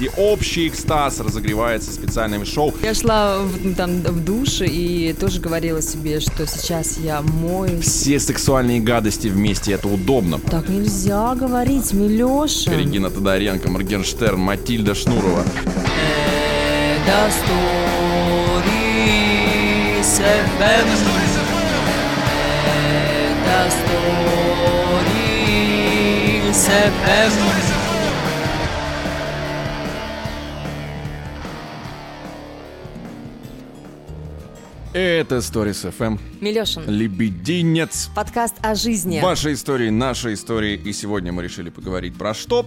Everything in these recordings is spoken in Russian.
всеобщий экстаз разогревается специальным шоу. Я шла в, там, в душ и тоже говорила себе, что сейчас я моюсь. Все сексуальные гадости вместе, это удобно. Так нельзя говорить, Милеша. Регина Тодоренко, Моргенштерн, Матильда Шнурова. Это Stories Это Stories FM. Милешин, Лебединец. подкаст о жизни. Ваши истории, наши истории. И сегодня мы решили поговорить про что?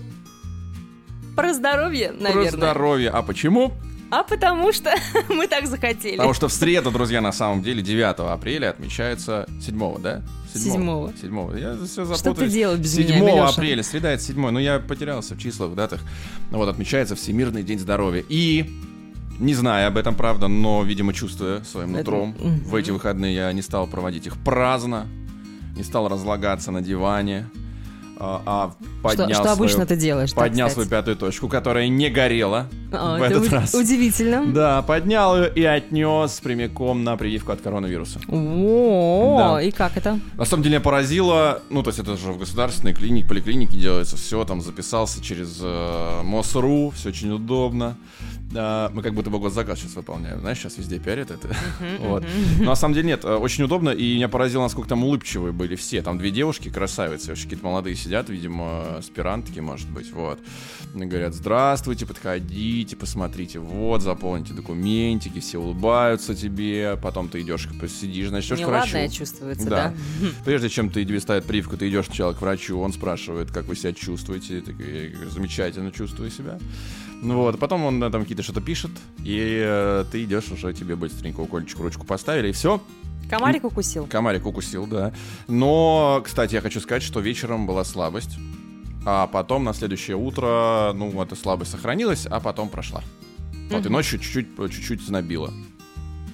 Про здоровье, наверное. Про здоровье. А почему? А потому что мы так захотели. Потому что в среду, друзья, на самом деле 9 апреля отмечается 7 да? Седьмого. 7 Я все запутаюсь. Что ты делал без 7 меня, апреля, среда это 7 но я потерялся в числах, в датах. Ну вот, отмечается Всемирный день здоровья. И, не знаю об этом, правда, но, видимо, чувствуя своим Это- нутром, Мгм. в эти выходные я не стал проводить их праздно, не стал разлагаться на диване, а, а Что, поднял что обычно свою, ты делаешь? поднял кстати? свою пятую точку, которая не горела А, в это этот раз. Удивительно. Да, поднял ее и отнес прямиком на прививку от коронавируса. О, Да. и как это? На самом деле поразило, ну, то есть это же в государственной клинике, поликлинике делается все, там записался через э, МОСРУ, все очень удобно. Да, мы как будто бы госзаказ сейчас выполняем, знаешь, сейчас везде пиарят это. Вот. Но на самом деле нет, э, очень удобно, и меня поразило, насколько там улыбчивые были все. Там две девушки, красавицы, вообще какие-то молодые сидят, видимо, аспирантки, может быть, вот. И говорят, здравствуйте, подходите, посмотрите, вот, заполните документики, все улыбаются тебе, потом ты идешь, посидишь, начнешь к врачу. Неладное чувствуется, Да. да? Прежде чем ты тебе ставят прививку, ты идешь сначала к врачу, он спрашивает, как вы себя чувствуете. Ты говорю, замечательно чувствую себя. Ну вот, потом он там какие-то что-то пишет, и э, ты идешь уже, тебе быстренько укольчик ручку поставили, и все. Комарик укусил. Комарик укусил, да. Но, кстати, я хочу сказать, что вечером была слабость, а потом на следующее утро, ну, эта слабость сохранилась, а потом прошла. Вот, и ночью чуть-чуть, чуть-чуть знобило.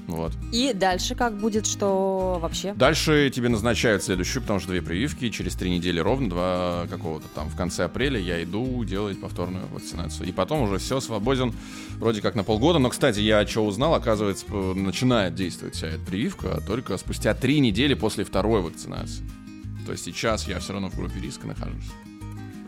Вот. И дальше как будет, что вообще? Дальше тебе назначают следующую, потому что две прививки. Через три недели ровно, два какого-то там в конце апреля я иду делать повторную вакцинацию. И потом уже все, свободен вроде как на полгода. Но, кстати, я что узнал, оказывается, начинает действовать вся эта прививка только спустя три недели после второй вакцинации. То есть сейчас я все равно в группе риска нахожусь.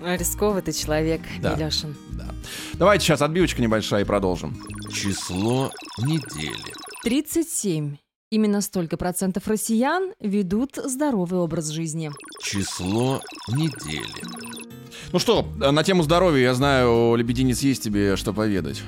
Рисковый ты человек, Да. Милешин. Да. Давайте сейчас отбивочка небольшая и продолжим. Число недели. 37. Именно столько процентов россиян ведут здоровый образ жизни. Число недели. Ну что, на тему здоровья, я знаю, Лебединец есть тебе что поведать.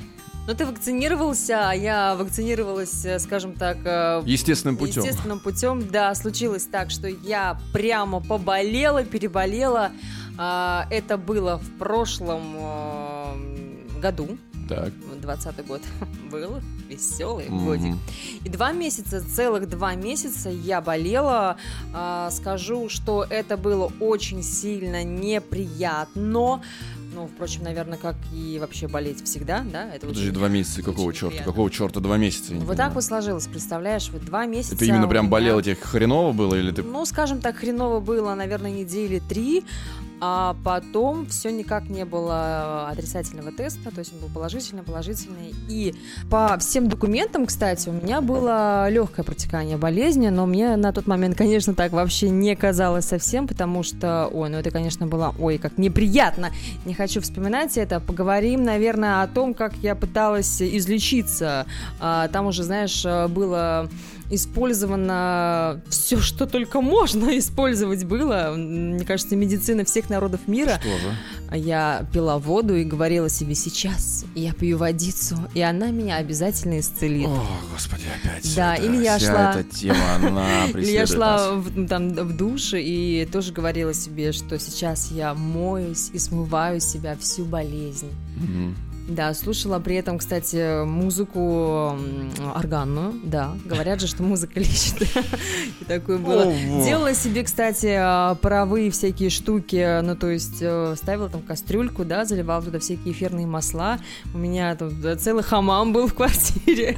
Ну, ты вакцинировался, а я вакцинировалась, э, скажем так, э, Естественным путем. естественным путем. Да, случилось так, что я прямо поболела, переболела. А, Это было в прошлом э, году. Так. 20 год был веселый Мгм. годик. И два месяца, целых два месяца я болела. А, скажу, что это было очень сильно неприятно. Ну, впрочем, наверное, как и вообще болеть всегда, да? Это Подожди, очень- два месяца, какого очень черта? приятно. Какого черта два месяца? Вот так понимаю. вот сложилось, представляешь? Вот два месяца. Это именно прям меня- болело тебе хреново было, или ты... Ну, скажем так, хреново было, наверное, недели три, а потом все никак не было отрицательного теста, то есть он был положительный, положительный. И по всем документам, кстати, у меня было легкое протекание болезни, но мне на тот момент, конечно, так вообще не казалось совсем, потому что, ой, ну это, конечно, было, ой, как неприятно. Не хочу вспоминать это. Поговорим, наверное, о том, как я пыталась излечиться. А, Там уже, знаешь, было использовано все, что только можно использовать было. Мне кажется, медицина всех народов мира. Что же? Я пила воду и говорила себе сейчас, я пью водицу, и она меня обязательно исцелит. О, господи, опять. Да, это- или я вся шла- эта тема, она Или я шла в, там, в душ и тоже говорила себе, что сейчас я моюсь и смываю себя всю болезнь. Мгм. Да, слушала при этом, кстати, музыку органную, да. Говорят же, что музыка лечит. И такое было. Ого. Делала себе, кстати, паровые всякие штуки, ну, то есть э, ставила там кастрюльку, да, заливала туда всякие эфирные масла. У меня там целый хамам был в квартире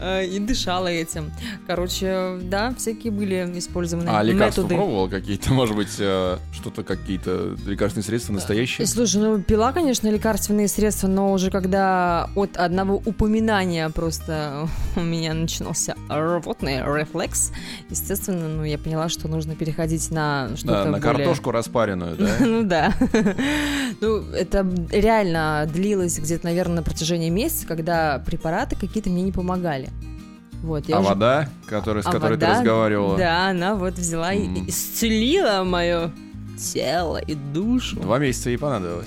э, и дышала этим. Короче, да, всякие были использованы А лекарства методы. пробовал какие-то, может быть, э, что-то, какие-то лекарственные средства настоящие? Слушай, ну пила, конечно, лекарственные средства, но но уже когда от одного упоминания просто у меня начинался рвотный рефлекс, естественно, ну, я поняла, что нужно переходить на что-то Да, на более... картошку распаренную, да? Ну да. Ну, это реально длилось где-то, наверное, на протяжении месяца, когда препараты какие-то мне не помогали. Вот, я А уже- вода, которая, с А которой ты вода, разговаривала? Да, она вот взяла и М. исцелила мое тело и душу. Два месяца ей понадобилось,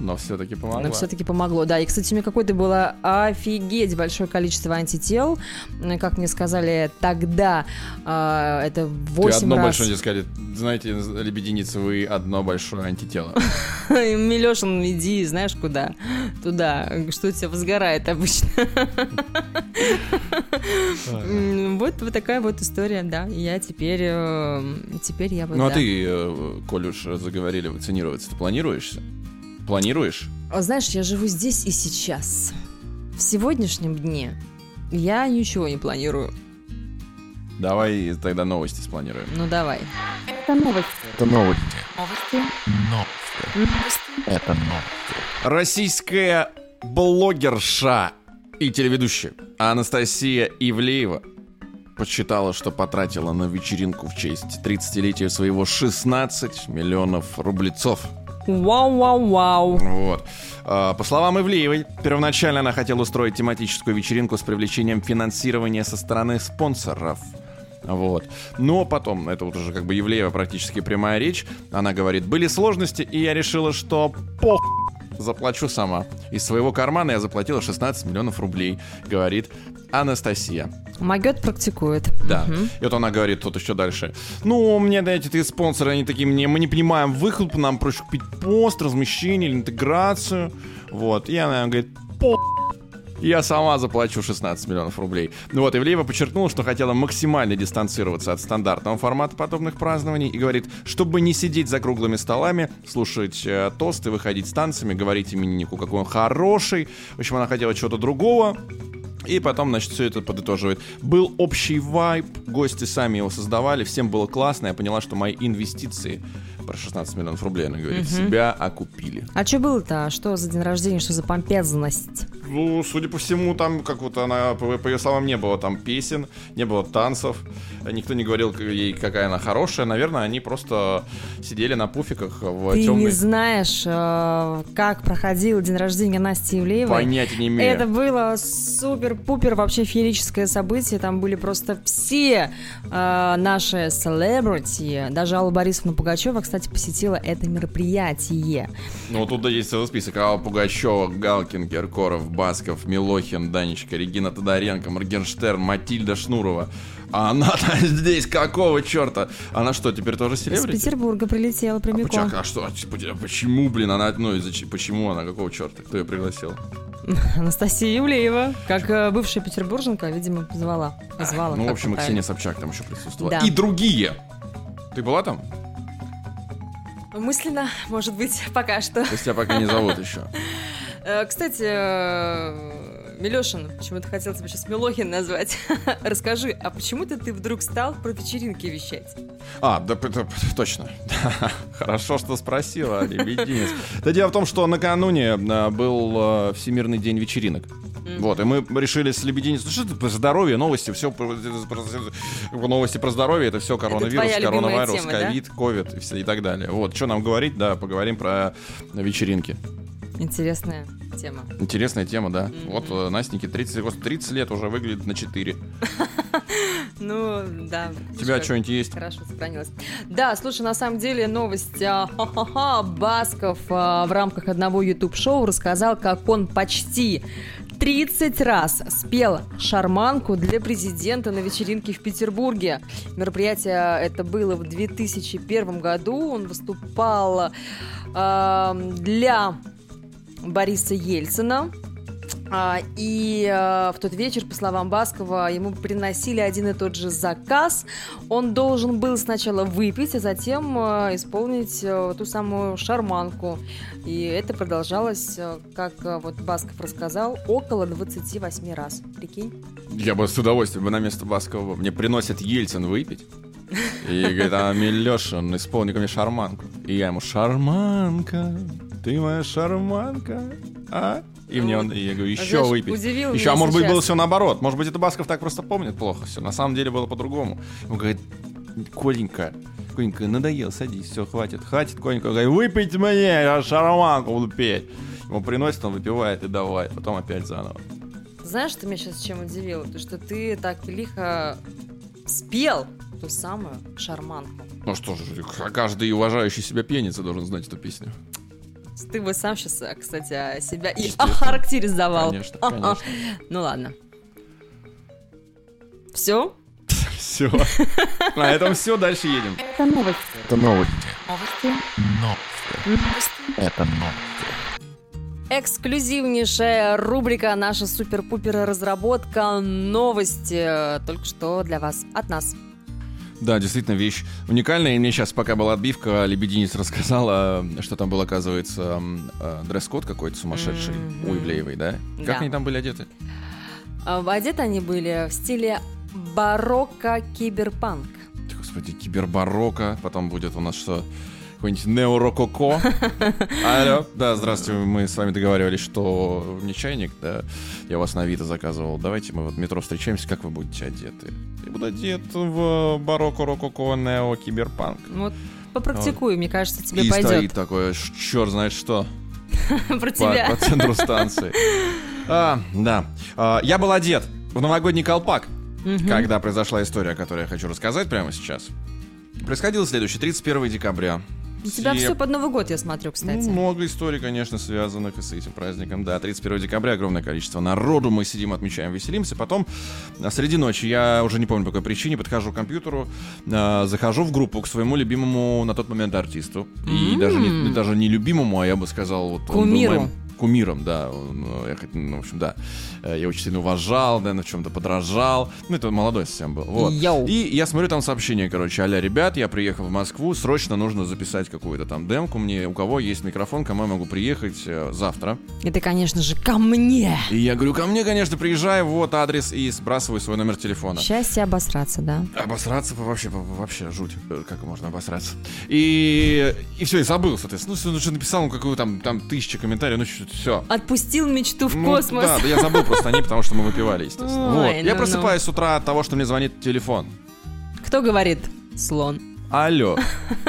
Но все-таки помогла. Но все-таки помогло. Да, и, кстати, у меня какое-то было офигеть большое количество антител. М, Как мне сказали тогда, а, это Ты 8 одно раз. большое, тебе сказали, знаете, лебединица, вы одно большое антитело. Милешин, иди, знаешь куда? Туда. Что у тебя возгорает обычно. Вот, такая вот история, да. Я теперь, э, теперь я вот, Ну а ты, э, коль уж заговорили вакцинироваться, ты планируешься? Планируешь? А Знаешь, я живу здесь и сейчас. В сегодняшнем дне я ничего не планирую. Давай тогда новости спланируем. Ну давай. Это новости. Это новости. Новости. Это новости. Российская блогерша и телеведущая Анастасия Ивлеева подсчитала, что потратила на вечеринку в честь 30-летия своего 16 миллионов рублецов. Вау-вау-вау. Вот. А, По словам Ивлеевой, первоначально она хотела устроить тематическую вечеринку с привлечением финансирования со стороны спонсоров. Вот. Но потом, это вот уже как бы Евлеева практически прямая речь, она говорит, были сложности, и я решила, что пох заплачу сама. Из своего кармана я заплатила 16 миллионов рублей, говорит Анастасия. Магет практикует. Да. Мгм. И вот она говорит тут еще дальше. Ну, мне, да, эти спонсоры, они такие, мне, мы не понимаем выхлоп, нам проще купить пост, размещение или интеграцию. Вот. И она говорит, я сама заплачу 16 миллионов рублей. Ну вот, Ивлеева подчеркнула, что хотела максимально дистанцироваться от стандартного формата подобных празднований и говорит, чтобы не сидеть за круглыми столами, слушать э, тосты, выходить с танцами, говорить имениннику, какой он хороший. В общем, она хотела чего-то другого. И потом, значит, все это подытоживает. Был общий вайб, гости сами его создавали, всем было классно. Я поняла, что мои инвестиции, про 16 миллионов рублей, она говорит, себя окупили. А что было-то? Что за день рождения? Что за помпезность? Ну, судя по всему, там, как вот она, по, по ее словам, не было там песен, не было танцев, никто не говорил ей, какая она хорошая. Наверное, они просто сидели на пуфиках в Ты не темной... знаешь, э, как проходил день рождения Насти Ивлеевой? Понятия не имею. Это было супер-пупер вообще феерическое событие. Там были просто все э, наши селебрити. Даже Алла Борисовна Пугачева, кстати, посетила это мероприятие. Ну, тут да, есть целый список. Алла Пугачева, Галкин, Киркоров, Басков, Милохин, Данечка, Регина Тодоренко, Моргенштерн, Матильда Шнурова. А она-то здесь какого черта? Она что, теперь тоже Из селебрити? Петербурга прилетела А, прямиком. почему, а что? а а почему, блин, она, ну, из-за почему она, какого черта? Кто ее пригласил? Анастасия Ивлеева, как э, бывшая петербурженка, видимо, позвала. Позвала. ну, в общем, и Ксения Собчак там еще присутствовала. Да. И другие. Ты была там? Мысленно, может быть, пока что. То есть тебя пока не зовут еще. Э, Кстати, э, Милешин, почему-то хотел тебя сейчас Милохин назвать. Расскажи, а почему-то ты вдруг стал про вечеринки вещать? А, да, т- точно. Хорошо, что спросила, лебединец. Да дело в том, что накануне а, был а, Всемирный день вечеринок. Вот, и мы решили с Лебединец, ну что это про здоровье, новости, все новости про здоровье, это все коронавирус, любимая коронавирус, ковид, ковид и, все, и так далее. Вот, что нам говорить, да, поговорим про вечеринки. Интересная тема. Интересная тема, да. Вот э, Настеньке 30, вот 30 лет уже выглядит на 4. Ну, да. У тебя что-нибудь есть? Хорошо сохранилось. Да, слушай, на самом деле новость а, Басков а, в рамках одного YouTube-шоу рассказал, как он почти 30 раз спел шарманку для президента на вечеринке в Петербурге. Мероприятие это было в 2001 году. Он выступал а, для Бориса Ельцина. А, и а, в тот вечер, по словам Баскова, ему приносили один и тот же заказ. Он должен был сначала выпить, а затем а, исполнить а, ту самую шарманку. И это продолжалось, как вот Басков рассказал, около 28 раз. Прикинь? Я бы с удовольствием бы на место Баскова. Мне приносит Ельцин выпить. И говорит, а Милешин, исполни ко мне шарманку. И я ему, шарманка, ты моя шарманка. А? И мне он, и я говорю, еще Знаешь, выпить. удивил Еще, а может быть, сейчас. было все наоборот. Может быть, это Басков так просто помнит плохо все. На самом деле было по-другому. Он говорит, Коленька, Коленька, надоел, садись, все, хватит, хватит, Коленька. Он говорит, выпейте мне, я шароманку буду петь. Ему приносит, он выпивает и давай, потом опять заново. Знаешь, ты меня сейчас чем удивил? То, что ты так лихо спел ту самую шарманку. Ну что же, каждый уважающий себя пьяница должен знать эту песню. Ты бы сам сейчас, кстати, а, себя и охарактеризовал. Конечно, конечно. Ну ладно. Все? Все. На этом все, дальше едем. Это новость. Это новости. Новости. Новости. Это новости. Эксклюзивнейшая рубрика «Наша супер-пупер разработка новости». Только что для вас, от нас. Да, действительно, вещь уникальная. И мне сейчас, пока была отбивка, Лебединец рассказала, что там был, оказывается, э, дресс-код какой-то сумасшедший Мгм. у Ивлеевой, да? Да. Как они там были одеты? А, Одеты они были в стиле барокко-киберпанк. Господи, кибербарокко, потом будет у нас что? Какой-нибудь неорококо. Алло, да, здравствуйте, мы с вами договаривались, что не чайник, да, я вас на Авито заказывал. Давайте мы вот в метро встречаемся, как вы будете одеты? Я буду одет в барокко, рококо, нео, киберпанк. Ну Вот попрактикуй, мне кажется, тебе И пойдет. стоит такое, черт знает что. Про тебя. по центру станции. А, да. А, я был одет в новогодний колпак, Мгм. когда произошла история, о которой я хочу рассказать прямо сейчас. Происходило следующее, 31 декабря. У тебя Все- под Новый год, я смотрю, кстати. Ну, много историй, конечно, связанных с этим праздником. Да, 31 декабря огромное количество народу, мы сидим, отмечаем, веселимся. Потом, а, среди ночи, я уже не помню по какой причине, подхожу к компьютеру, а, захожу в группу к своему любимому на тот момент артисту. И М. даже, не, даже не любимому, а я бы сказал... Вот, Кумиру. Кумиром, да. Он, э, я, ну, в общем, да. Э, Я очень сильно уважал, да, на чем-то подражал. Ну, это молодой совсем был. Вот. Йоу. И я смотрю там сообщение, короче, аля, ребят, я приехал в Москву, срочно нужно записать какую-то там демку мне, у кого есть микрофон, кому я могу приехать э, завтра. И ты, конечно же, ко мне. И я говорю, ко мне, конечно, приезжай, вот адрес, и сбрасываю свой номер телефона. Счастье обосраться, да? Обосраться вообще, вообще жуть. Как можно обосраться? И, и все, и забыл, соответственно. Ну, ну, что написал, ну, какую там, там тысяча комментариев, ну, все. Отпустил мечту в Ну, космос. Да, да, я забыл просто о ней, потому что мы выпивали, естественно. Ой, вот. Я ну-ну. просыпаюсь с утра от того, что мне звонит телефон. Кто говорит? Слон. Алло,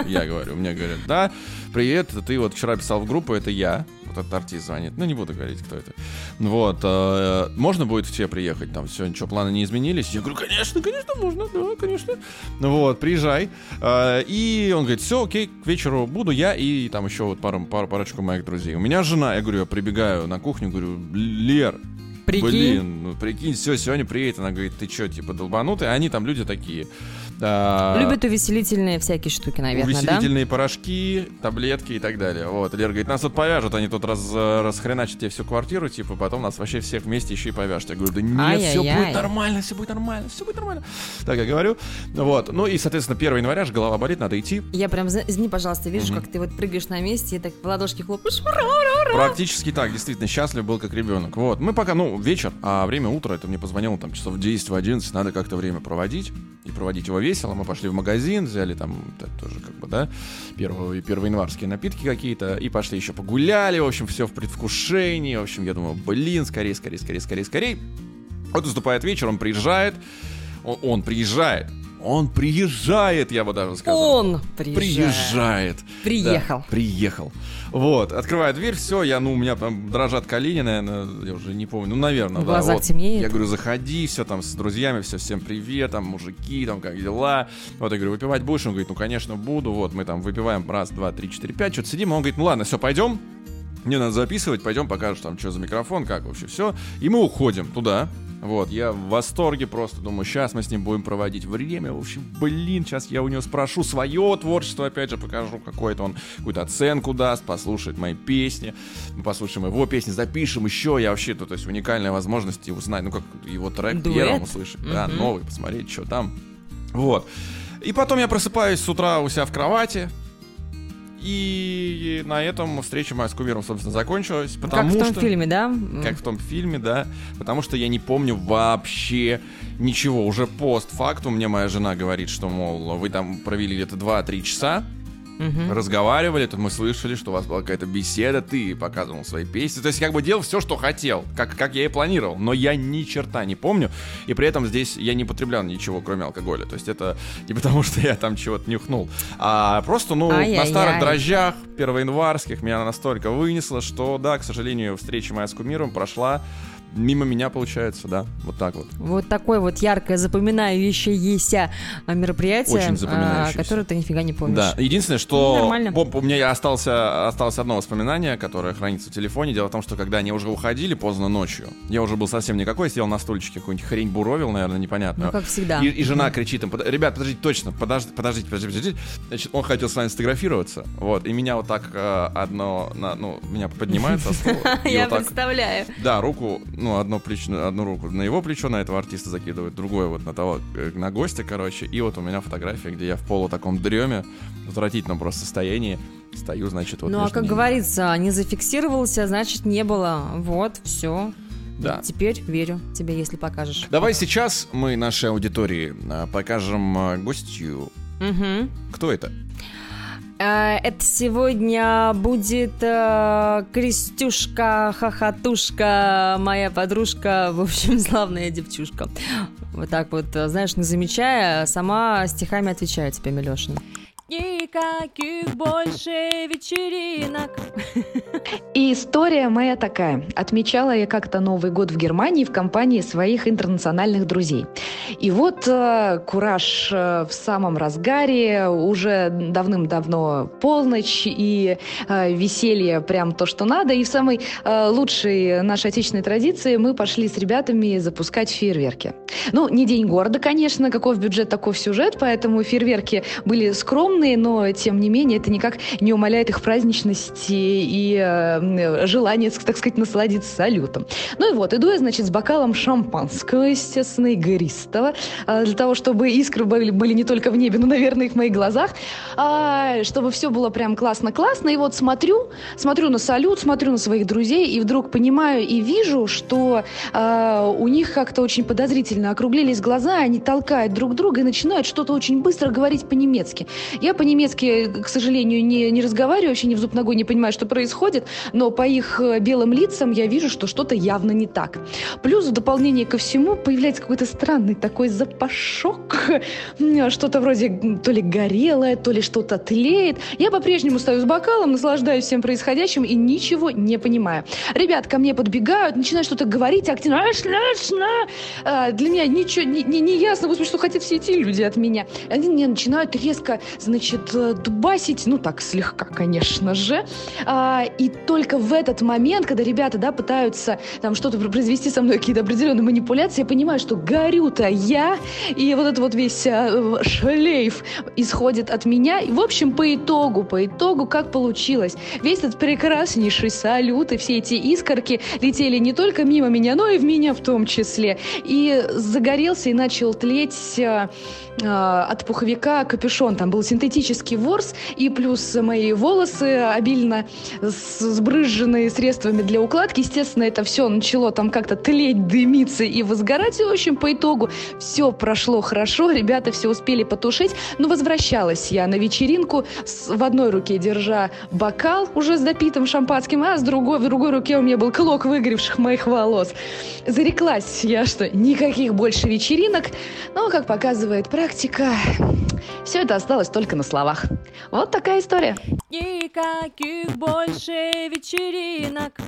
я говорю, мне говорят, да, привет, ты вот вчера писал в группу, это я, вот этот артист звонит, ну не буду говорить, кто это. Вот, э, можно будет к тебе приехать, там все, ничего, планы не изменились? Я говорю, конечно, конечно, можно, да, конечно. Вот, приезжай. Э, и он говорит, все, окей, к вечеру буду я и там еще вот пару, пару, парочку моих друзей. У меня жена, я говорю, я прибегаю на кухню, говорю, Лер, Прикинь. Блин, ну прикинь, все, сегодня приедет. Она говорит, ты что, типа, долбанутый? А Они там люди такие. а, Любят увеселительные всякие штуки, наверное, да? Увеселительные порошки, таблетки и так далее. Вот. Лера говорит, нас тут повяжут, они тут раз, расхреначат тебе всю квартиру, типа, потом нас вообще всех вместе еще и повяжут. Я говорю, да нет, все Ай-яй-яй. будет нормально, все будет нормально, все будет нормально. Так я говорю. Вот. Ну и, соответственно, 1 января же голова болит, надо идти. Я прям, извини, пожалуйста, вижу, Мгм. как ты вот прыгаешь на месте и так в ладошки хлопаешь. Ура, ура, ура. Практически так, действительно, счастлив был как ребенок. Вот. Мы пока, ну, вечер, а время утро, это мне позвонило там часов в 10, в 11, надо как-то время проводить. И проводить его весело. Мы пошли в магазин, взяли там тоже как бы, да, первые, первоянварские напитки какие-то, и пошли еще погуляли, в общем, все в предвкушении. В общем, я думаю, блин, скорее, скорее, скорее, скорее, скорее. Вот наступает вечер, он приезжает, он, он приезжает, он приезжает, я бы даже сказал. Он приезжает. Приезжает. Приехал. Да, приехал. Вот, открываю дверь, все, я, ну, у меня там дрожат колени, наверное, я уже не помню, ну, наверное, В да. глазах вот. темнеет. Я говорю, заходи, все там с друзьями, все, всем привет, там, мужики, там, как дела. Вот, я говорю, выпивать будешь? Он говорит, ну, конечно, буду. Вот, мы там выпиваем раз, два, три, четыре, пять, что-то сидим. Он говорит, ну, ладно, все, пойдем. Мне надо записывать, пойдем покажешь там, что за микрофон, как вообще все. И мы уходим туда. Вот, я в восторге просто, думаю, сейчас мы с ним будем проводить время. В общем, блин, сейчас я у него спрошу свое творчество, опять же, покажу какое-то он, какую-то оценку даст, послушает мои песни. Мы послушаем его песни, запишем еще. Я вообще, то, то есть уникальная возможность и узнать, ну, как его трек Дуэт? первым услышать, да, Мгм. новый, посмотреть, что там. Вот. И потом я просыпаюсь с утра у себя в кровати, и на этом встреча моя с кумиром, собственно, закончилась. Как Потому в том что... фильме, да? Как в том фильме, да. Потому что я не помню вообще ничего. Уже постфактум мне моя жена говорит, что, мол, вы там провели где-то 2-3 часа. Мгм. разговаривали, тут мы слышали, что у вас была какая-то беседа, ты показывал свои песни. То есть, как бы делал все, что хотел, как, как я и планировал. Но я ни черта не помню. И при этом здесь я не потреблял ничего, кроме алкоголя. То есть, это не потому, что я там чего-то нюхнул, а просто, ну, на Ай-яй-яй. старых дрожжах первоянварских меня настолько вынесло, что, да, к сожалению, встреча моя с кумиром прошла мимо меня, получается, да, вот так вот. Вот такое вот яркое запоминающееся а, мероприятие, Очень а, запоминающееся. которое ты нифига не помнишь. Да, единственное, что Ну, нормально. у меня остался, осталось одно воспоминание, которое хранится в телефоне. Дело в том, что когда они уже уходили поздно ночью, я уже был совсем никакой, сидел на стульчике, какую-нибудь хрень буровил, наверное, непонятно. Ну, как всегда. И, и жена кричит им, «Под- ребят, подождите, точно, подождите, подождите, подождите, подождите. Значит, он хотел с вами сфотографироваться, вот, и меня вот так э, одно, на- ну, меня поднимает со стула. Я представляю. да, руку, ну, одно плечо, одну руку на его плечо, на этого артиста закидывает, другое вот на того, э, на гостя, короче. И вот у меня фотография, где я в полу таком дреме, в отвратительном просто состоянии, стою, значит, вот ну, а как ними. говорится, не зафиксировался, значит, не было. Вот, все. Да. Теперь верю тебе, если покажешь. Давай сейчас мы нашей аудитории э, покажем э, гостью. Мгм. Кто это? Э, Это сегодня будет э, Крестюшка, хохотушка, моя подружка, в общем, славная девчушка. Вот так вот, э, знаешь, не замечая, сама стихами отвечаю тебе, Милешин. Никаких больше вечеринок. И история моя такая. Отмечала я как-то Новый год в Германии в компании своих интернациональных друзей. И вот э, кураж э, в самом разгаре, уже давным-давно полночь, и э, веселье прям то, что надо. И в самой э, лучшей нашей отечественной традиции мы пошли с ребятами запускать фейерверки. Ну, не день города, конечно, каков бюджет, таков сюжет, поэтому фейерверки были скромные, но, тем не менее, это никак не умаляет их праздничности и э, желание, так сказать, насладиться салютом. Ну и вот, иду я, значит, с бокалом шампанского, естественно, игристого, э, для того, чтобы искры были, были не только в небе, но, наверное, и в моих глазах, а, чтобы все было прям классно-классно. И вот смотрю, смотрю на салют, смотрю на своих друзей, и вдруг понимаю и вижу, что э, у них как-то очень подозрительно округлились глаза, они толкают друг друга и начинают что-то очень быстро говорить по-немецки. Я по-немецки, к сожалению, не, не разговариваю, вообще ни в зуб ногой не понимаю, что происходит, но по их э, белым лицам я вижу, что что-то явно не так. Плюс в дополнение ко всему появляется какой-то странный такой запашок, что-то вроде то ли горелое, то ли что-то тлеет. Я по-прежнему стою с бокалом, наслаждаюсь всем происходящим и ничего не понимаю. Ребят ко мне подбегают, начинают что-то говорить активно. «Аш, аш, на!» А, Для меня ничего не, не, не ясно, господи, что хотят все эти люди от меня. Они мне начинают резко, значит, дубасить, ну так слегка, конечно же. А, и только в этот момент, когда ребята, да, пытаются там что-то произвести со мной, какие-то определенные манипуляции, я понимаю, что горю-то я, и вот этот вот весь э, шлейф исходит от меня. И, в общем, по итогу, по итогу, как получилось. Весь этот прекраснейший салют и все эти искорки летели не только мимо меня, но и в меня в том числе. И загорелся и начал тлеть э, от пуховика капюшон. Там был синтетический ворс и плюс мои волосы обильно сбрызженные средствами для укладки. Естественно, это все начало там как-то тлеть, дымиться и возгорать. И, в общем, по итогу все прошло хорошо, ребята все успели потушить. Но возвращалась я на вечеринку с- в одной руке держа бокал уже с допитым шампанским, а с другой, в другой руке у меня был клок выгоревших моих волос. Зареклась я, что никаких больше вечеринок, но, как показывает практика, все это осталось только на словах. Вот такая история. Никаких больше вечеринок.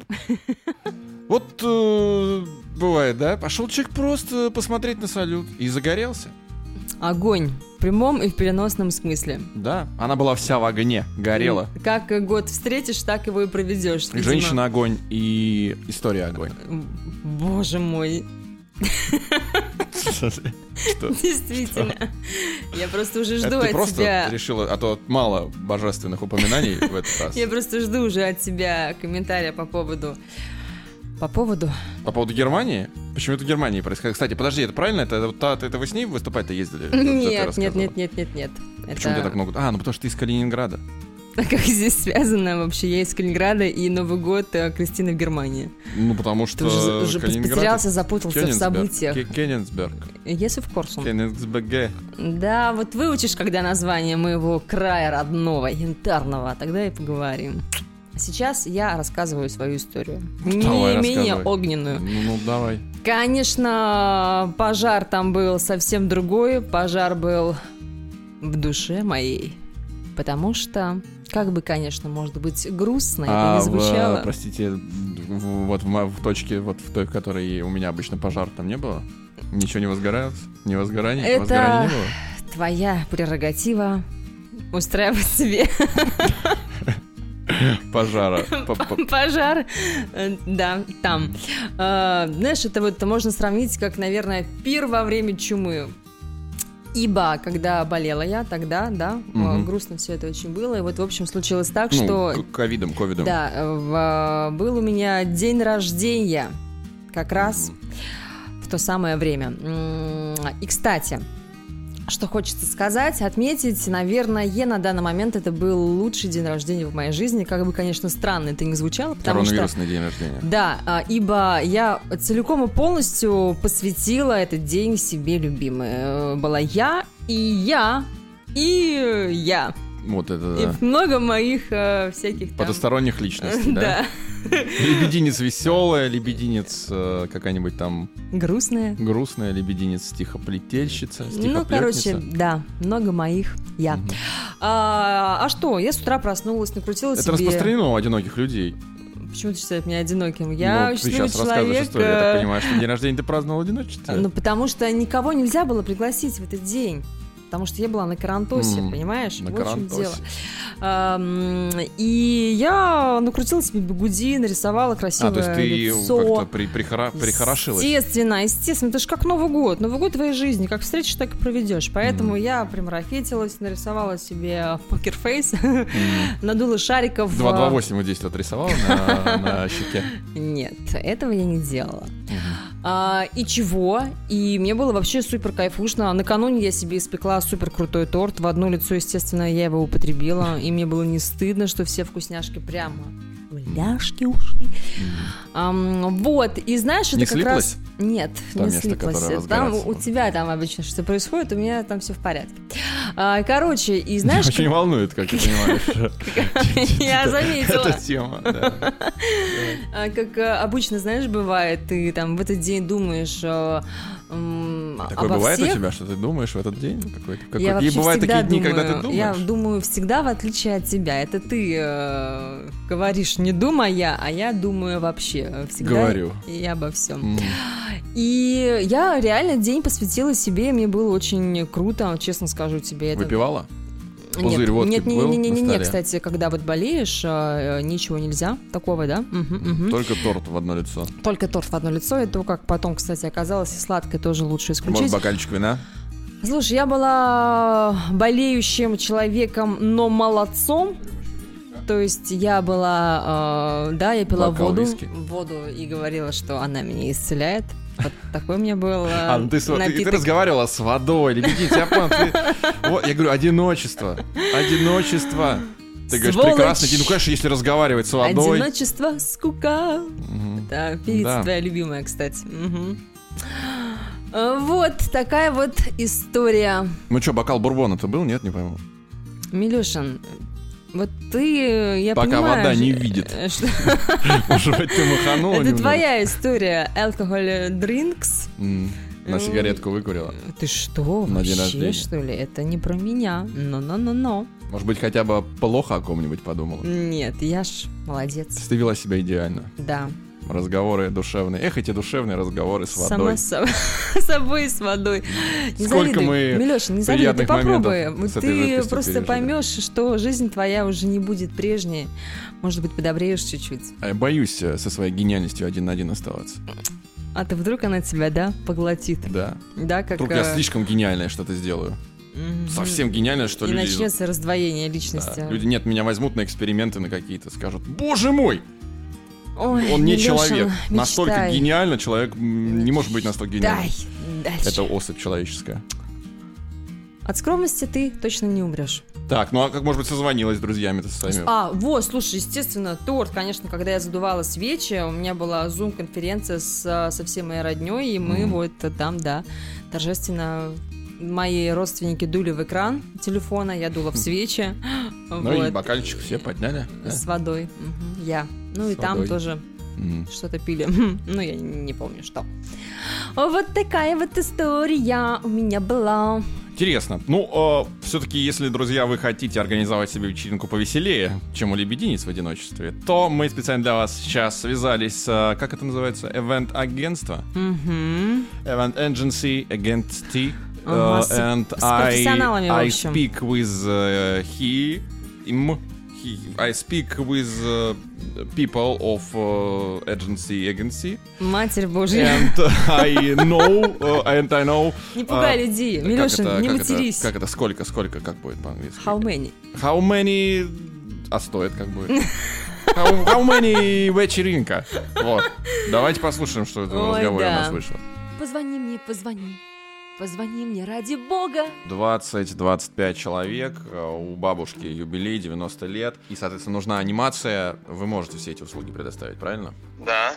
Вот э, бывает, да? Пошел человек просто посмотреть на салют и загорелся. Огонь. В прямом и в переносном смысле. Да, она была вся в огне, горела. И Как год встретишь, так его и проведешь. Видимо. Женщина огонь, и история огонь. Боже мой. Действительно. Я просто уже жду Это ты от просто тебя... решила, а то мало божественных упоминаний в этот раз. Я просто жду уже от тебя комментария по поводу... По поводу... По поводу Германии? Почему это в Германии происходит? Кстати, подожди, это правильно? Это, вот та- это вы с ней выступать-то ездили? Это ты Нет, нет, нет, нет, нет, нет. Почему у тебя так много? А, ну потому что ты из Калининграда. А как здесь связано вообще? Я из Калининграда и Новый год э, Кристина в Германии. Ну, потому Ты что уже, уже Калининград потерялся, запутался в Кёнигсберг. событиях. Ке- Кёнигсберг. Если в Корсун. Кёнигсберге. Да, вот выучишь, когда название моего края родного, янтарного, тогда и поговорим. Сейчас я рассказываю свою историю. Не Давай, менее рассказывай. огненную. Ну, ну, давай. Конечно, пожар там был совсем другой. Пожар был в душе моей. Потому что, как бы, конечно, может быть, грустно А это не в, звучало. простите, в- вот в, в точке, вот в той, в которой у меня обычно пожар, там не было? Ничего не возгоралось? Не возгорание? Это- не было? Твоя прерогатива устраивать себе Пожара. Пожар. Э, Да, там. Э, Знаешь, это вот можно сравнить как, наверное, пир во время чумы. Ибо, когда болела я, тогда, да, э, Мгм. грустно все это очень было. И вот, в общем, случилось так, Ну, что ковидом, ковидом. Да, э, в- был у меня день рождения как раз в то самое время. И, кстати, что хочется сказать, отметить, наверное, на данный момент это был лучший день рождения в моей жизни. Как бы, конечно, странно это не звучало, потому что... Коронавирусный день рождения. Да, а, ибо я целиком и полностью посвятила этот день себе любимой. Э, Была я, и я, и я. Вот это И да. много моих э, всяких там... Потусторонних личностей, да? Лебединец веселая, лебединец э, какая-нибудь там Грустная. грустная, лебединец стихоплетельщица, Ну, короче, да, много моих я. А, а что? Я с утра проснулась, накрутила Это себе... распространено у одиноких людей. Почему ты считаешь меня одиноким? Я Ну, ты счастливый сейчас рассказываешь человек. историю, я так э, понимаю, что день рождения ты праздновал в одиночестве. Ну, потому что никого нельзя было пригласить в этот день. Потому что я была на карантосе, М, понимаешь? На вот в чем карантосе. дело. И я накрутила себе бигуди, нарисовала красивое А, то есть ты лицо. как-то при, прихора- прихорошилась. Естественно, естественно. Это же как Новый год. Новый год твоей жизни. Как встретишь, так и проведешь. Поэтому я примарафетилась, нарисовала себе покерфейс, М. надула шариков. 228 вот здесь вот рисовал на, на щеке. Нет, этого я не делала. Мгм. А, и чего? И мне было вообще супер кайфушно. Накануне я себе испекла супер крутой торт. В одно лицо, естественно, я его употребила. И мне было не стыдно, что все вкусняшки прямо ляжки ушли. Ам, вот, и знаешь, это Не как слиплось? раз... Нет, То не место, слиплось. Там у тебя там обычно что происходит, у меня там все в порядке. А, короче, и знаешь... Очень волнует, как ты понимаешь. Я заметила. Эта тема. А, Как э, обычно, знаешь, бывает, ты там в этот день думаешь э, м, Такое обо бывает у всех. тебя, что ты думаешь в этот день? Какой- какой- Я Какие бывают такие дни, когда ты думаешь? Я думаю всегда в отличие от тебя. Это ты э, говоришь не думая, а я думаю вообще э, всегда. Говорю. И обо всем. М. И я реально день посвятила себе, мне было очень круто, честно скажу тебе. Это... Выпивала? Нет, Пузырь водки нет, не, был не, не, не, не, кстати, когда вот болеешь, э, э, ничего нельзя такого, да? Мгм, мгм. Только торт в одно лицо. Только торт в одно лицо, и то, как потом, кстати, оказалось, и сладкое тоже лучше Может, исключить. бокальчик вина? Слушай, я была болеющим человеком, но молодцом. То есть я была, э, да, я пила Бокал воду, виски. воду и говорила, что она меня исцеляет. Вот такой у меня был А, ну ты, с- ты- напиток. разговаривала с водой, лебединец, я понял, ты- Вот, я говорю, одиночество, одиночество. Ты говоришь, Сволочь. прекрасный день. Ну, конечно, если разговаривать с водой. Одиночество, скука. Мгм. Да, певица Да. твоя любимая, кстати. Э, Вот такая вот история. Ну что, бокал бурбона-то был? Нет, не пойму. Милюшин, вот ты, э, я Пока понимаю, вода не э, видит. что- Может быть, ты маханула Это немного? твоя история. Alcohol drinks. На сигаретку выкурила. Ты что, На день вообще, рождения. что ли? Это не про меня. Но-но-но-но. Может быть, хотя бы плохо о ком-нибудь подумала. Нет, я ж молодец. Ты вела себя идеально. Да. Разговоры душевные. Эх, эти душевные разговоры с Сама водой. с собой, с собой и с водой. Не Сколько завидуй. мы Милёша, не завидуй, ты попробуй. Ты просто пережили. поймешь, что жизнь твоя уже не будет прежней. Может быть, подобреешь чуть-чуть. А Я боюсь э, со своей гениальностью один на один оставаться. А ты вдруг она тебя, да, поглотит. Да. Да, как... Вдруг я э, слишком гениальное что-то сделаю. Совсем гениальное, что И люди... начнется раздвоение Да, личности. люди, нет, меня возьмут на эксперименты на какие-то, скажут, боже мой, Ой, он не Милёша, человек. Настолько мечтай. гениально, человек не может быть настолько гениальным. Дай дальше. Это особь человеческая. От скромности ты точно не умрешь. Так, ну а как, может быть, созвонилась с друзьями-то своими? А, вот, слушай, естественно, торт, конечно, когда я задувала свечи, у меня была зум-конференция с, со всей моей родней, и мы Мгм. вот там, да, торжественно мои родственники дули в экран телефона, я дула в свечи. Ну и бокальчик все подняли. да? С водой. Я. Ну и там тоже что-то пили. Ну, я не помню, что. Вот такая вот история у меня была. Интересно. Ну, все-таки, если, друзья, вы хотите организовать себе вечеринку повеселее, чем у лебединиц в одиночестве, то мы специально для вас сейчас связались с, э, как это называется, event-агентство. Event Agency. Ага, Uh, and с I, профессионалами, I speak with uh, he, him, he, I speak with uh, people of uh, agency agency, Матерь Божья. and I know, uh, and I know. Не пугай а, людей. Милешин, это- не как это- матерись. Как это, сколько, сколько, как будет по-английски? How many? How many... А стоит как будет? How, how many вечеринка? Вот. Давайте послушаем, что это в Ой, разговоре у да. нас вышло. Позвони мне, позвони. Позвони мне ради бога. 20-25 человек, э, у бабушки юбилей, 90 лет, и, соответственно, нужна анимация, вы можете все эти услуги предоставить, правильно? Да.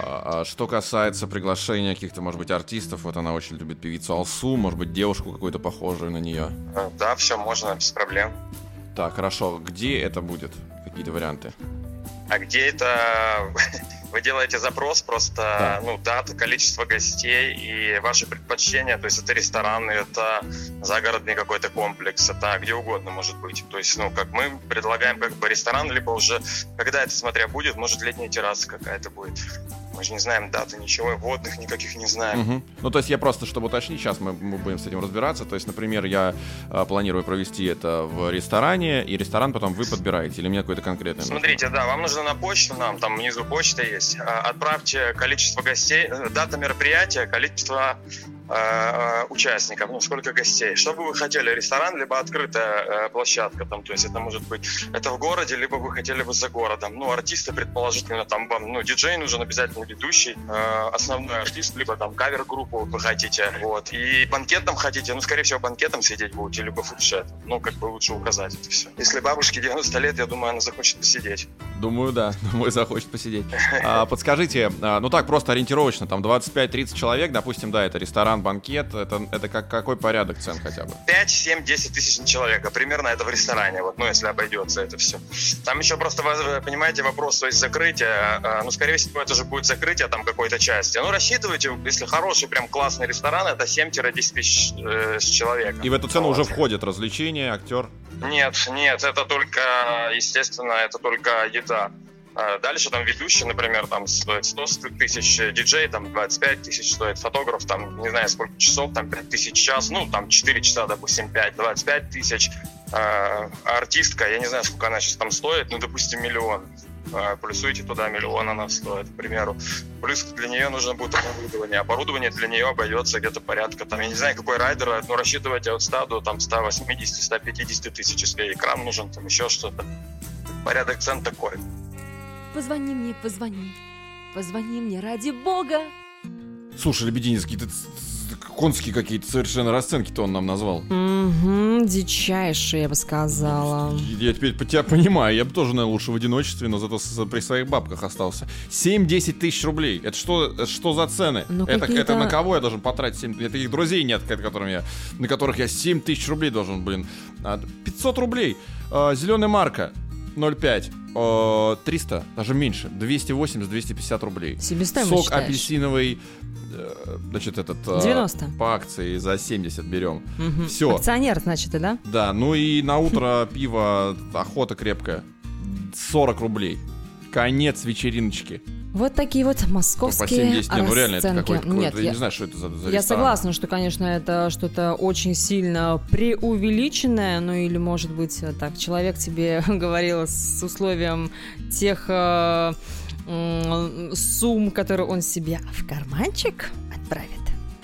А, а что касается приглашения каких-то, может быть, артистов, вот она очень любит певицу Алсу, может быть, девушку какую-то похожую на нее. Э, Да, все можно, без проблем. Так, хорошо, где это будет? Какие-то варианты? А где это? Вы делаете запрос, просто, Да. ну, дата, количество гостей и ваши предпочтения, то есть это рестораны, это загородный какой-то комплекс, это где угодно может быть. То есть, ну, как мы предлагаем как бы ресторан, либо уже, когда это, смотря будет, может летняя терраса какая-то будет. Мы же не знаем даты, ничего, водных никаких не знаем. Мгм. Ну, то есть я просто, чтобы уточнить, сейчас мы, мы будем с этим разбираться. То есть, например, я э, планирую провести это в ресторане, и ресторан потом вы подбираете, или мне какой-то конкретный? Смотрите, да, вам нужно на почту, нам там внизу почта есть. А, Отправьте количество гостей, э, дата мероприятия, количество э, участников, ну сколько гостей. Что бы вы хотели, ресторан, либо открытая э, площадка, там, то есть это может быть это в городе, либо вы хотели бы за городом. Ну артисты предположительно там вам, ну диджей нужен обязательно ведущий, э, основной артист, либо там кавер-группу вы хотите, вот. И банкетом хотите, ну скорее всего банкетом сидеть будете, либо фудшет. Ну как бы лучше указать это все. Если бабушке 90 лет, я думаю, она захочет посидеть. Думаю, да. Думаю, захочет посидеть. А, подскажите, а, ну так, просто ориентировочно, там 25-30 человек, допустим, да, это ресторан, банкет, это, это как, какой порядок цен хотя бы? 5, 7, 10 тысяч на человека. Примерно это в ресторане, вот, ну, если обойдется это все. Там еще просто, вы понимаете, вопрос, то есть закрытие, э, ну, скорее всего, это же будет закрытие там какой-то части. Ну, рассчитывайте, если хороший, прям классный ресторан, это 7-10 тысяч э, с человека. И в эту цену уже входит развлечение, актер. Нет, нет, это только, естественно, это только еда. А Дальше там ведущий, например, там стоит 100 тысяч, диджей там 25 тысяч стоит, фотограф там не знаю сколько часов, там 5 тысяч час, ну там 4 часа, допустим, 5, 25 тысяч. А Артистка, я не знаю, сколько она сейчас там стоит, ну, допустим, миллион. А, Плюсуйте туда миллион она стоит, к примеру. Плюс для нее нужно будет оборудование. Оборудование для нее обойдется где-то порядка, там, я не знаю, какой райдер, но рассчитывайте от 100 до там 180-150 тысяч, если экран нужен, там еще что-то. Порядок цен такой. Позвони мне, позвони. Позвони мне ради бога. Слушай, Лебединец, какие-то конские какие-то совершенно расценки-то он нам назвал. Угу, дичайшие, я бы сказала. Я теперь по- тебя понимаю, я бы тоже, наверное, лучше в одиночестве, но зато с- при своих бабках остался. 7-10 тысяч рублей. Это что, это что за цены? Ну, это, это на кого я должен потратить 7 Это их друзей нет, которым я, на которых я 7 тысяч рублей должен, блин. А, 500 рублей. зеленая марка 0,5. А, 300, даже меньше. 280-250 рублей. Себестоимость Сок считаешь? апельсиновый, э, значит, этот... э, 90. По акции за 70 берем. Мгм. Всё. Акционер, значит, ты, да? Да, ну и на утро пиво охота крепкая. 40 рублей. Конец вечериночки. Вот такие вот По московские 70. Не, ну реально, это расценки. какой-то... Нет, я я, не знаю, что это за, за я согласна, что, конечно, это что-то очень сильно преувеличенное, ну или, может быть, э, так, человек тебе говорил с условием тех э, м, сумм, которые он себе в карманчик отправит.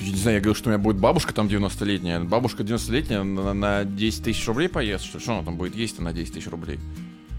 Я не знаю, я говорю, что у меня будет бабушка там 90-летняя. Бабушка 90-летняя на, на 10 тысяч рублей поест, что? Что она там будет есть на 10 тысяч рублей?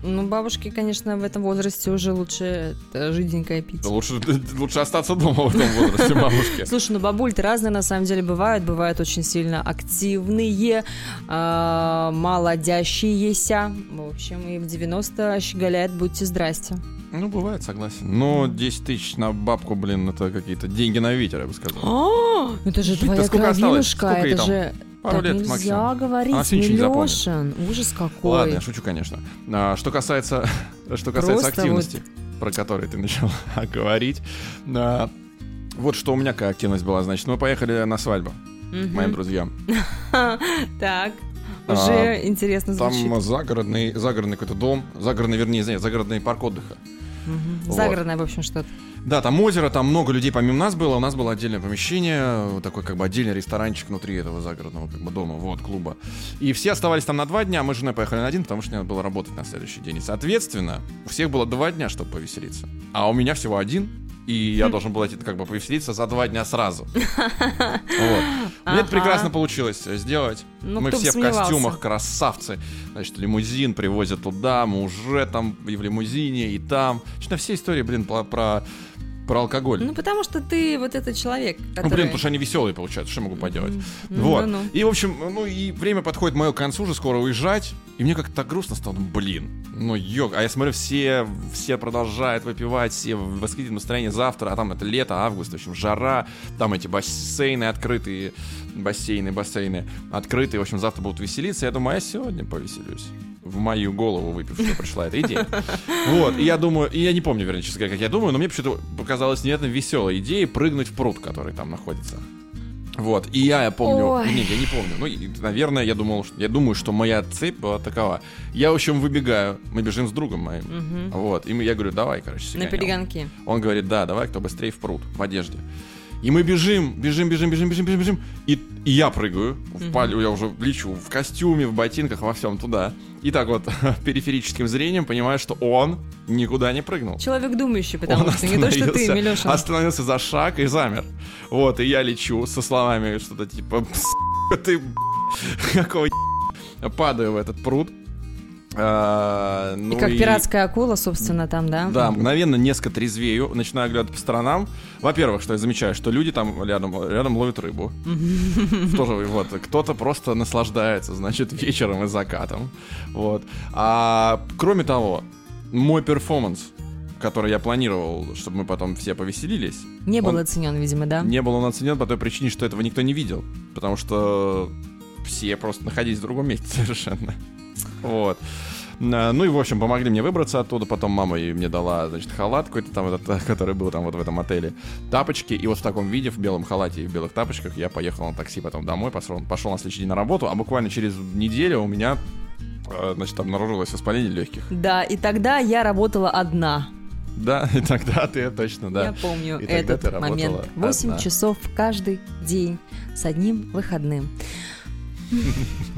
Ну, бабушке, конечно, в этом возрасте уже лучше это, жиденькое пить. Да лучше, лучше остаться дома в этом возрасте бабушки. Слушай, ну бабуль-то разные на самом деле бывают. Бывают очень сильно активные, э, молодящиеся. В общем, и в 90 щеголяет, будьте здрасте. Ну, бывает, согласен. Но 10 тысяч на бабку, блин, это какие-то деньги на ветер, я бы сказал. А, это же твоя кровинушка, это же... Пару так лет нельзя максимум. говорить, Она не запомнит. Милешин. Ужас какой. Ладно, я шучу, конечно. А, что касается, что касается Просто активности, про которые ты начала говорить, а, вот что у меня какая активность была. Значит, мы поехали на свадьбу Мгм. моим друзьям. Так, А, уже интересно звучит. Там загородный, загородный какой-то дом, загородный, вернее, загородный парк отдыха. Вот. Загородное, в общем, что-то. Да, там озеро, там много людей помимо нас было. У нас было отдельное помещение, такой как бы отдельный ресторанчик внутри этого загородного как бы дома, вот, клуба. И все оставались там на два дня, а мы с женой поехали на один, потому что надо было работать на следующий день. И, соответственно, у всех было два дня, чтобы повеселиться. А у меня всего один, и я должен был идти как бы повеселиться за два дня сразу. Вот. У меня это прекрасно получилось сделать. Ну, мы все в костюмах, красавцы. Значит, лимузин привозят туда, мы уже там и в лимузине, и там. Значит, все истории, блин, про, про, алкоголь. Ну, потому что ты вот этот человек, Ну, который... блин, потому что они веселые получаются, что я могу поделать? Ну, вот. да ну. И, в общем, ну и время подходит мое к концу, уже скоро уезжать. И мне как-то так грустно стало, ну, блин, ну йог. А я смотрю, все, все продолжают выпивать, все в восхитительном настроении завтра, а там это лето, август, в общем, жара, там эти бассейны открытые, бассейны, бассейны открытые, в общем, завтра будут веселиться. Я думаю, а я сегодня повеселюсь. В мою голову выпившую пришла эта идея. Вот, и я думаю, и я не помню, вернее, честно говоря, как я думаю, но мне почему-то показалось невероятно веселой идеей прыгнуть в пруд, который там находится. Вот, и я, я помню, Ой. нет, я не помню, ну, и, наверное, я думал, что- я думаю, что моя цепь была такова. Я, в общем, выбегаю, мы бежим с другом моим, Мгм. вот, и мы, я говорю, давай, короче, На сиганем. перегонки. Он говорит, да, давай, кто быстрее в пруд, в одежде. И мы бежим, бежим, бежим, бежим, бежим, бежим, бежим. И, и я прыгаю, в палю, я уже лечу в костюме, в ботинках, во всем туда. И так вот периферическим зрением понимаю, что он никуда не прыгнул. Человек думающий, потому Он что не то, что ты, Милешин. Остановился за шаг и замер. Вот, и я лечу со словами что-то типа «Сука ты, какого еб***?» Падаю в этот пруд. А, И ну как пиратская акула, собственно, там, да? Да, мгновенно несколько трезвею, начинаю глядеть по сторонам. Во-первых, что я замечаю, что люди там рядом, рядом ловят рыбу. Тоже вот, кто-то просто наслаждается, значит, вечером и закатом. Вот. А кроме того, мой перформанс, который я планировал, чтобы мы потом все повеселились, Не был он- оценен, видимо, да? не был он оценен по той причине, что этого никто не видел. Потому что все просто находились в другом месте совершенно. Вот. А, Ну и, в общем, помогли мне выбраться оттуда. Потом мама и мне дала, значит, халат какой-то там, этот, который был там вот в этом отеле. Тапочки. И вот в таком виде, в белом халате и в белых тапочках, я поехал на такси потом домой, пошел, пошел на следующий день на работу. А буквально через неделю у меня, э, значит, обнаружилось воспаление легких. Да, и тогда я работала одна. Да, и тогда ты точно, да. Я помню И этот момент. 8 одна. часов каждый день с одним выходным.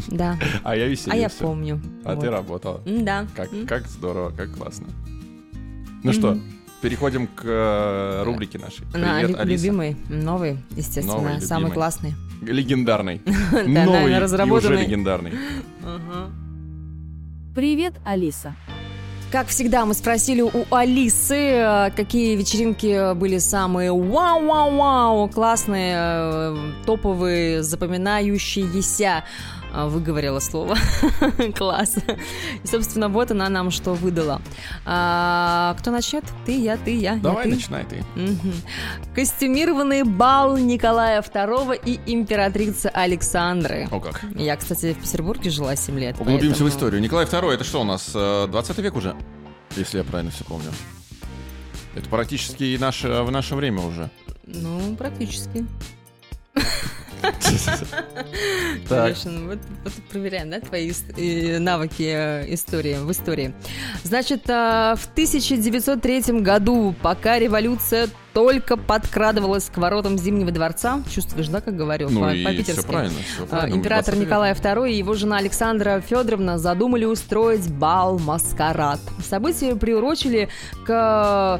Да, А я веселился. а я помню. А ты работала. Да. Как, как здорово, как классно. Ну что, переходим к э, рубрике нашей. На Привет, Алиса. любимый, новый, естественно, Новый, самый классный. Легендарный. Да, Новый и уже легендарный. Привет, Алиса. Как всегда, мы спросили у Алисы, э, какие вечеринки были самые вау-вау-вау, классные, э, топовые, запоминающиеся. А, Выговорила слово. Класс. И, собственно, вот она нам что выдала. А, кто начнет? Ты, я, ты, я, я, Давай, ты. начинай ты. Костюмированный бал Николая II и императрицы Александры. О как. Я, кстати, в Петербурге жила 7 лет. Углубимся в поэтому- историю. Николай II, это что у нас, э, 20 век уже? Если я правильно все помню. Это практически наше, в наше время уже. Ну, практически. Так. Лешин, вот, вот проверяем, да, твои э, навыки э, истории, в истории. Значит, а, в 1903 году, пока революция только подкрадывалась к воротам Зимнего дворца, чувствуешь, да, как говорю, Ну по- и все правильно. всё А, правильно, Император 20 век. Николай II и его жена Александра Федоровна задумали устроить бал-маскарад. Событие приурочили к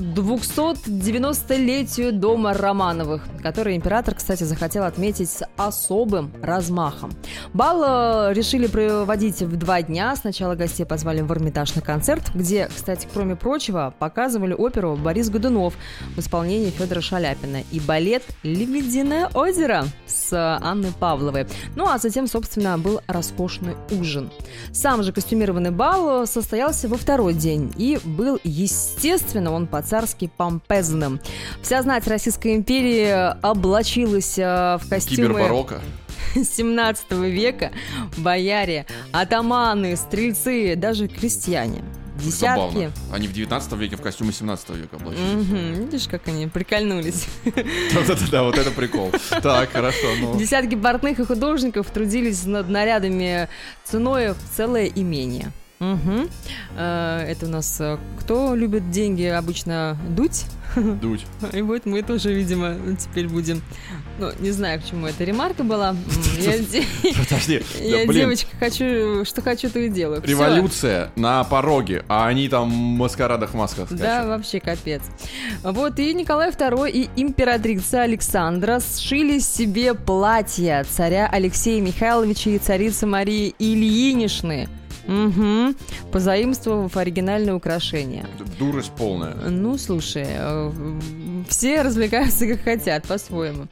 290-летию дома Романовых, который император, кстати, захотел отметить с особым размахом. Бал э, решили проводить в два дня. Сначала гостей позвали в Эрмитаж на концерт, где, кстати, кроме прочего, показывали оперу «Борис Годунов» в исполнении Федора Шаляпина и балет «Лебединое озеро» с Анной Павловой. Ну а затем, собственно, был роскошный ужин. Сам же костюмированный бал состоялся во второй день и был, естественно, он по-царски помпезным. Вся знать Российской империи облачилась э, в костюмы... Кибербарокко. 17 века бояре, атаманы, стрельцы, даже крестьяне. Десятки. Забавно. Они в 19 веке в костюме 17 века облачились. Мгм, Видишь, как они прикольнулись. Да-да-да, вот это прикол. Так, хорошо, ну. Десятки портных и художников трудились над нарядами ценой в целое имение. Э, Это у нас э, кто любит деньги обычно дуть? Дуть. И вот мы тоже, видимо, теперь будем... Ну, не знаю, к чему эта ремарка была. Я, Подожди, я да, девочка, хочу, что хочу, то и делаю. Революция на пороге, а они там в маскарадах масках Да, вообще капец. Вот и Николай II и императрица Александра сшили себе платья царя Алексея Михайловича и царицы Марии Ильинишны. Угу. Позаимствовав оригинальные украшения. Дурость полная. Ну, слушай, э, все развлекаются как хотят, по-своему.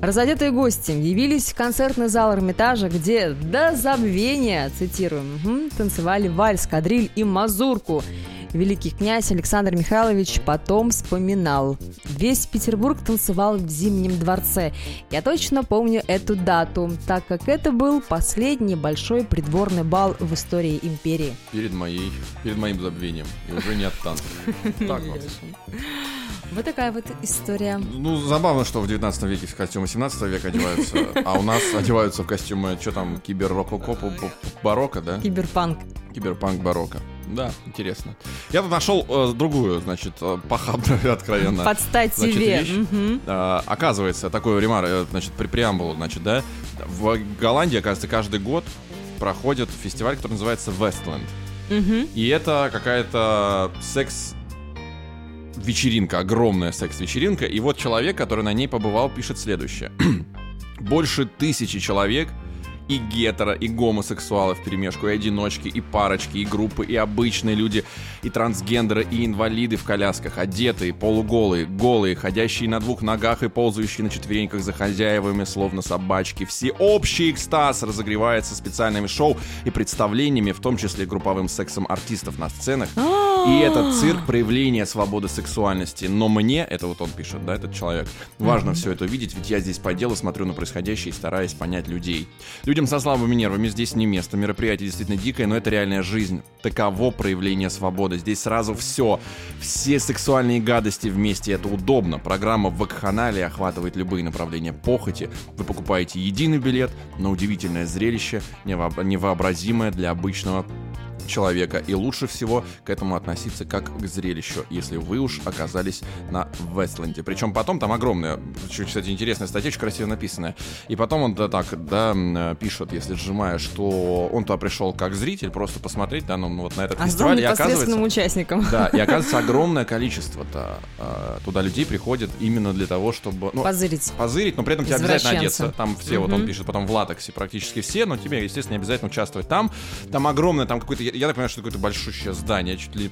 Разодетые гости явились в концертный зал Эрмитажа, где до забвения, цитируем, мгм, танцевали вальс, кадриль и мазурку. Великий князь Александр Михайлович потом вспоминал. Весь Петербург танцевал в Зимнем дворце. Я точно помню эту дату, так как это был последний большой придворный бал в истории империи. Перед моей, перед моим забвением. И уже не от танцев. Так вот. Вот такая вот история. Ну, забавно, что в 19 веке в костюмы 17 века одеваются, а у нас одеваются в костюмы, что там, кибер-рококо, барокко, да? Киберпанк. Киберпанк барокко. Да, интересно. Я тут нашел э, другую, значит, э, похабную, откровенно. Под стать значит, тебе. вещь. Мгм. А, оказывается, такой ремар, э, значит, при преамбулу, значит, да, в Голландии, оказывается, каждый год проходит фестиваль, который называется Wasteland. Мгм. И это какая-то секс вечеринка, огромная секс-вечеринка. И вот человек, который на ней побывал, пишет следующее. Больше тысячи человек и гетеро, и гомосексуалы в перемешку, и одиночки, и парочки, и группы, и обычные люди, и трансгендеры, и инвалиды в колясках, одетые, полуголые, голые, ходящие на двух ногах и ползающие на четвереньках за хозяевами, словно собачки. Всеобщий экстаз разогревается специальными шоу и представлениями, в том числе групповым сексом артистов на сценах. И этот цирк проявление свободы сексуальности. Но мне, это вот он пишет, да, этот человек, важно все это видеть, ведь я здесь по делу смотрю на происходящее и стараюсь понять людей. Людям со слабыми нервами здесь не место, мероприятие действительно дикое, но это реальная жизнь. Таково проявление свободы. Здесь сразу все, все сексуальные гадости вместе, это удобно. Программа в вакханалии охватывает любые направления похоти. Вы покупаете единый билет на удивительное зрелище, невооб- невообразимое для обычного человека. И лучше всего к этому относиться как к зрелищу, если вы уж оказались на Вестленде. Причем потом там огромная, кстати, интересная статья, очень красиво написанная. И потом он да, так, да, пишет, если сжимаешь, что он туда пришел как зритель, просто посмотреть, да, ну, ну, вот на этот А фестиваль, и оказывается... участником. Да, и оказывается огромное количество-то э, туда людей приходит именно для того, чтобы... Ну, Позырить. позырить, но при этом тебе обязательно одеться. Там все, вот он пишет потом в латексе практически все, но тебе, естественно, не обязательно участвовать там. Там огромное, там какое-то, я, так понимаю, что какое-то большущее здание, чуть ли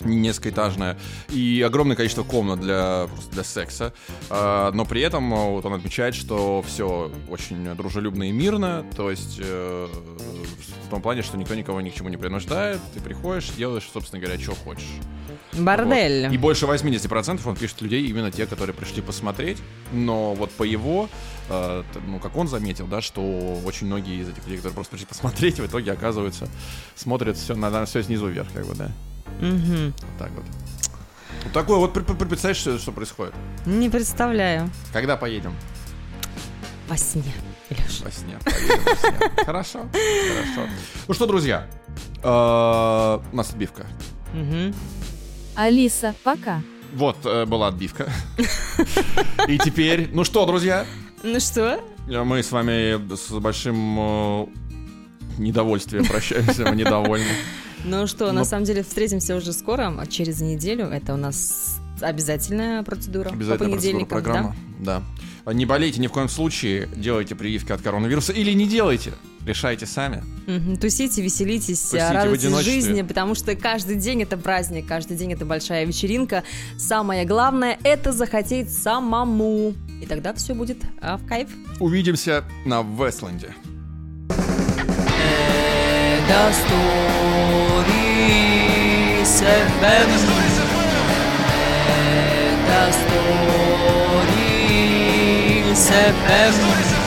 несколькоэтажное, и огромное количество комнат для, просто для секса. А, но при этом а, вот он отмечает, что все очень дружелюбно и мирно, то есть э, в том плане, что никто никого ни к чему не принуждает, ты приходишь, делаешь, собственно говоря, что хочешь. Бордель. Вот. И больше 80% он пишет людей именно те, которые пришли посмотреть. Но вот по его, э, ну, как он заметил, да, что очень многие из этих людей, которые просто пришли посмотреть, в итоге оказываются, смотрят все, на, все снизу вверх, как бы, да. Мгм. Вот так вот. Вот такое вот, представляешь, что, что происходит? Не представляю. Когда поедем? Во сне. Во сне. Поедем во сне. Хорошо, хорошо. Ну что, друзья, э, у нас отбивка. Мгм. Алиса, пока. Вот э, была отбивка. И теперь, ну что, друзья, Ну что? Мы с вами с большим э, недовольствием прощаемся, мы недовольны. Ну что, Но- на самом деле встретимся уже скоро, а через неделю. Это у нас обязательная процедура по Обязательно процедура, понедельникам, программа. Да. Не болейте ни в коем случае, делайте прививки от коронавируса или не делайте. Решайте сами. Мгм. Тусите, веселитесь, Тусите в радуйтесь жизни, потому что каждый день это праздник, каждый день это большая вечеринка. Самое главное это захотеть самому. И тогда все будет а, в кайф. Увидимся на Вестленде. Это FM. Это Stories FM.